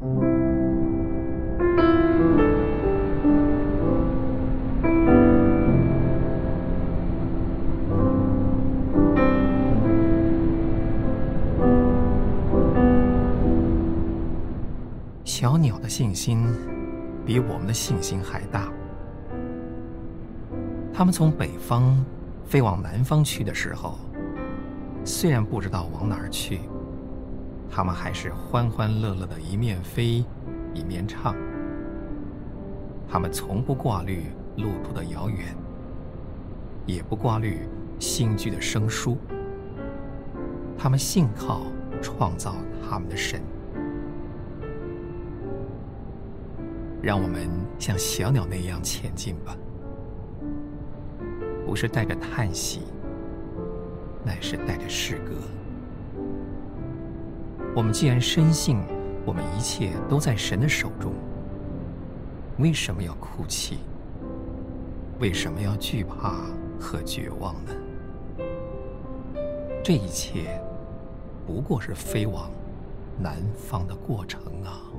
小鸟的信心比我们的信心还大。它们从北方飞往南方去的时候，虽然不知道往哪儿去，他们还是欢欢乐乐的一面飞一面唱。他们从不挂虑路途的遥远，也不挂虑新居的生疏。他们信靠创造他们的神。让我们像小鸟那样前进吧，不是带着叹息，乃是带着诗歌。我们既然深信我们一切都在神的手中，为什么要哭泣？为什么要惧怕和绝望呢？这一切不过是飞往南方的过程啊！